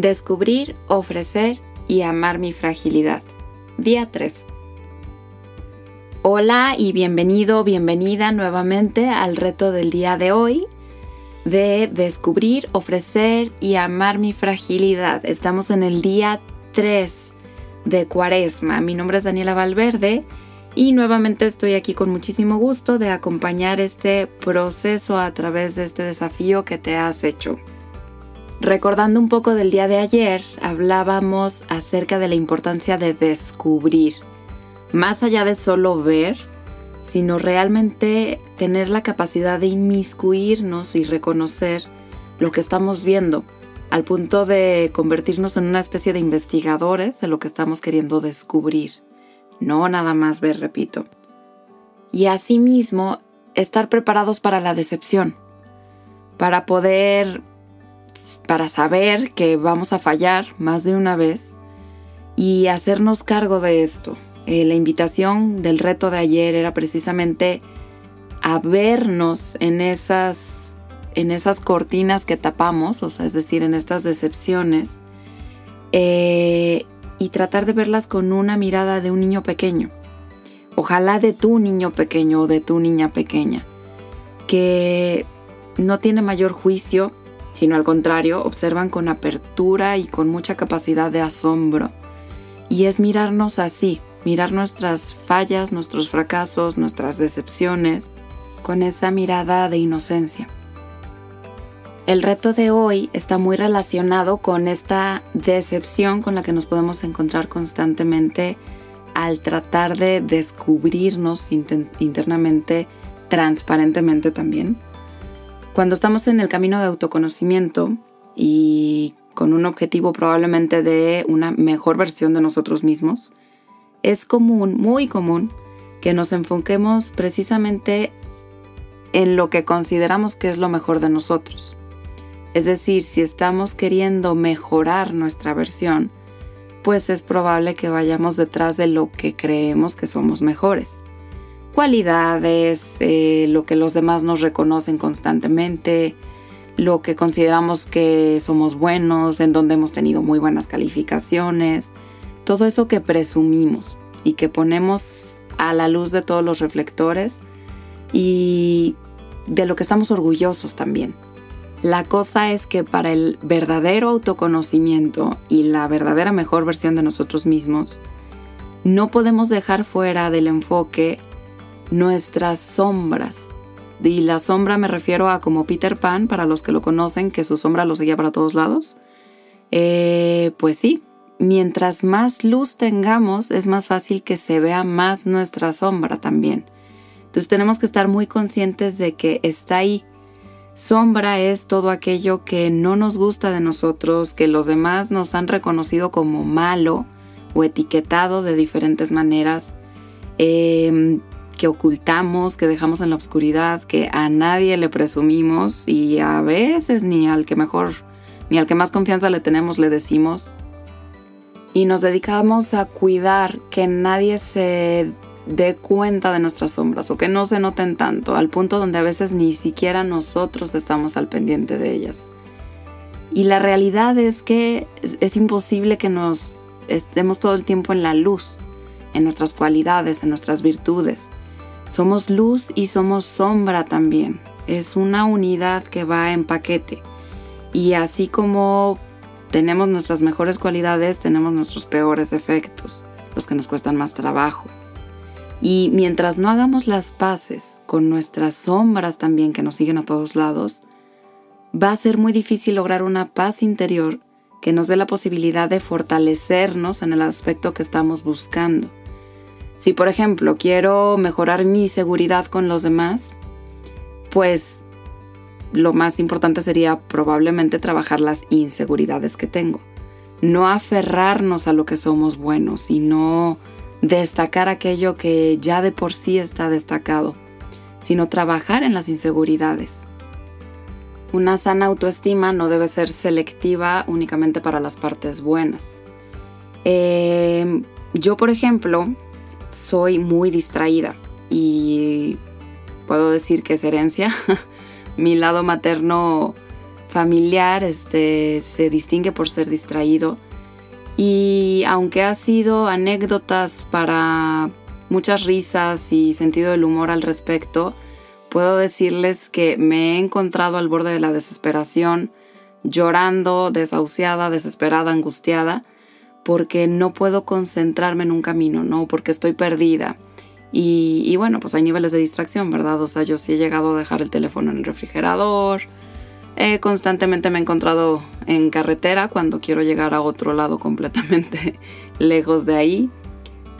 Descubrir, ofrecer y amar mi fragilidad. Día 3. Hola y bienvenido, bienvenida nuevamente al reto del día de hoy de descubrir, ofrecer y amar mi fragilidad. Estamos en el día 3 de Cuaresma. Mi nombre es Daniela Valverde y nuevamente estoy aquí con muchísimo gusto de acompañar este proceso a través de este desafío que te has hecho. Recordando un poco del día de ayer, hablábamos acerca de la importancia de descubrir, más allá de solo ver, sino realmente tener la capacidad de inmiscuirnos y reconocer lo que estamos viendo, al punto de convertirnos en una especie de investigadores de lo que estamos queriendo descubrir, no nada más ver, repito. Y asimismo, estar preparados para la decepción, para poder para saber que vamos a fallar más de una vez y hacernos cargo de esto. Eh, la invitación del reto de ayer era precisamente a vernos en esas, en esas cortinas que tapamos, o sea, es decir, en estas decepciones, eh, y tratar de verlas con una mirada de un niño pequeño. Ojalá de tu niño pequeño o de tu niña pequeña, que no tiene mayor juicio sino al contrario, observan con apertura y con mucha capacidad de asombro. Y es mirarnos así, mirar nuestras fallas, nuestros fracasos, nuestras decepciones, con esa mirada de inocencia. El reto de hoy está muy relacionado con esta decepción con la que nos podemos encontrar constantemente al tratar de descubrirnos internamente, transparentemente también cuando estamos en el camino de autoconocimiento y con un objetivo probablemente de una mejor versión de nosotros mismos, es común, muy común, que nos enfoquemos precisamente en lo que consideramos que es lo mejor de nosotros. Es decir, si estamos queriendo mejorar nuestra versión, pues es probable que vayamos detrás de lo que creemos que somos mejores cualidades, eh, lo que los demás nos reconocen constantemente, lo que consideramos que somos buenos, en donde hemos tenido muy buenas calificaciones, todo eso que presumimos y que ponemos a la luz de todos los reflectores y de lo que estamos orgullosos también. La cosa es que para el verdadero autoconocimiento y la verdadera mejor versión de nosotros mismos, no podemos dejar fuera del enfoque nuestras sombras. Y la sombra me refiero a como Peter Pan, para los que lo conocen, que su sombra lo seguía para todos lados. Eh, pues sí, mientras más luz tengamos, es más fácil que se vea más nuestra sombra también. Entonces tenemos que estar muy conscientes de que está ahí. Sombra es todo aquello que no nos gusta de nosotros, que los demás nos han reconocido como malo o etiquetado de diferentes maneras. Eh, que ocultamos, que dejamos en la oscuridad, que a nadie le presumimos y a veces ni al que mejor, ni al que más confianza le tenemos le decimos. Y nos dedicamos a cuidar que nadie se dé cuenta de nuestras sombras o que no se noten tanto, al punto donde a veces ni siquiera nosotros estamos al pendiente de ellas. Y la realidad es que es, es imposible que nos estemos todo el tiempo en la luz, en nuestras cualidades, en nuestras virtudes. Somos luz y somos sombra también. Es una unidad que va en paquete. Y así como tenemos nuestras mejores cualidades, tenemos nuestros peores defectos, los que nos cuestan más trabajo. Y mientras no hagamos las paces con nuestras sombras también que nos siguen a todos lados, va a ser muy difícil lograr una paz interior que nos dé la posibilidad de fortalecernos en el aspecto que estamos buscando. Si por ejemplo quiero mejorar mi seguridad con los demás, pues lo más importante sería probablemente trabajar las inseguridades que tengo. No aferrarnos a lo que somos buenos y no destacar aquello que ya de por sí está destacado, sino trabajar en las inseguridades. Una sana autoestima no debe ser selectiva únicamente para las partes buenas. Eh, yo, por ejemplo, soy muy distraída y puedo decir que es herencia. Mi lado materno familiar este, se distingue por ser distraído y aunque ha sido anécdotas para muchas risas y sentido del humor al respecto, puedo decirles que me he encontrado al borde de la desesperación, llorando, desahuciada, desesperada, angustiada, porque no puedo concentrarme en un camino, ¿no? Porque estoy perdida. Y, y, bueno, pues hay niveles de distracción, ¿verdad? O sea, yo sí he llegado a dejar el teléfono en el refrigerador. Eh, constantemente me he encontrado en carretera cuando quiero llegar a otro lado completamente lejos de ahí.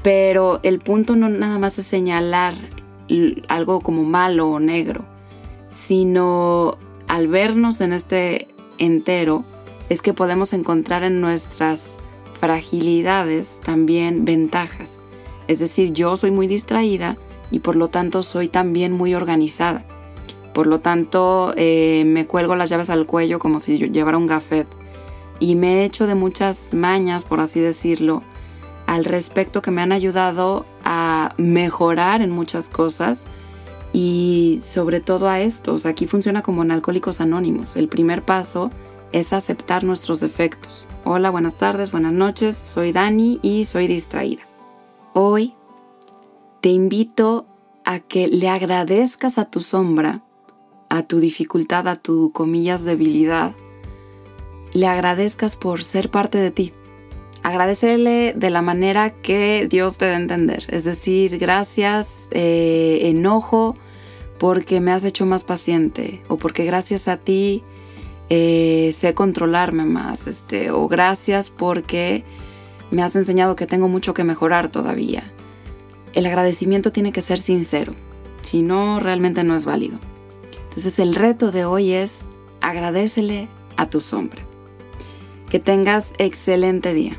Pero el punto no nada más es señalar algo como malo o negro, sino al vernos en este entero es que podemos encontrar en nuestras fragilidades también ventajas. Es decir, yo soy muy distraída y por lo tanto soy también muy organizada. Por lo tanto, eh, me cuelgo las llaves al cuello como si yo llevara un gafet. Y me he hecho de muchas mañas, por así decirlo, al respecto que me han ayudado a mejorar en muchas cosas y sobre todo a estos. Aquí funciona como en Alcohólicos Anónimos. El primer paso es aceptar nuestros defectos. Hola, buenas tardes, buenas noches, soy Dani y soy distraída. Hoy te invito a que le agradezcas a tu sombra, a tu dificultad, a tu comillas debilidad, le agradezcas por ser parte de ti. Agradecele de la manera que Dios te a entender. Es decir, gracias, eh, enojo, porque me has hecho más paciente o porque gracias a ti eh, sé controlarme más, este, o gracias porque me has enseñado que tengo mucho que mejorar todavía. El agradecimiento tiene que ser sincero, si no, realmente no es válido. Entonces el reto de hoy es agradecele a tu sombra. Que tengas excelente día.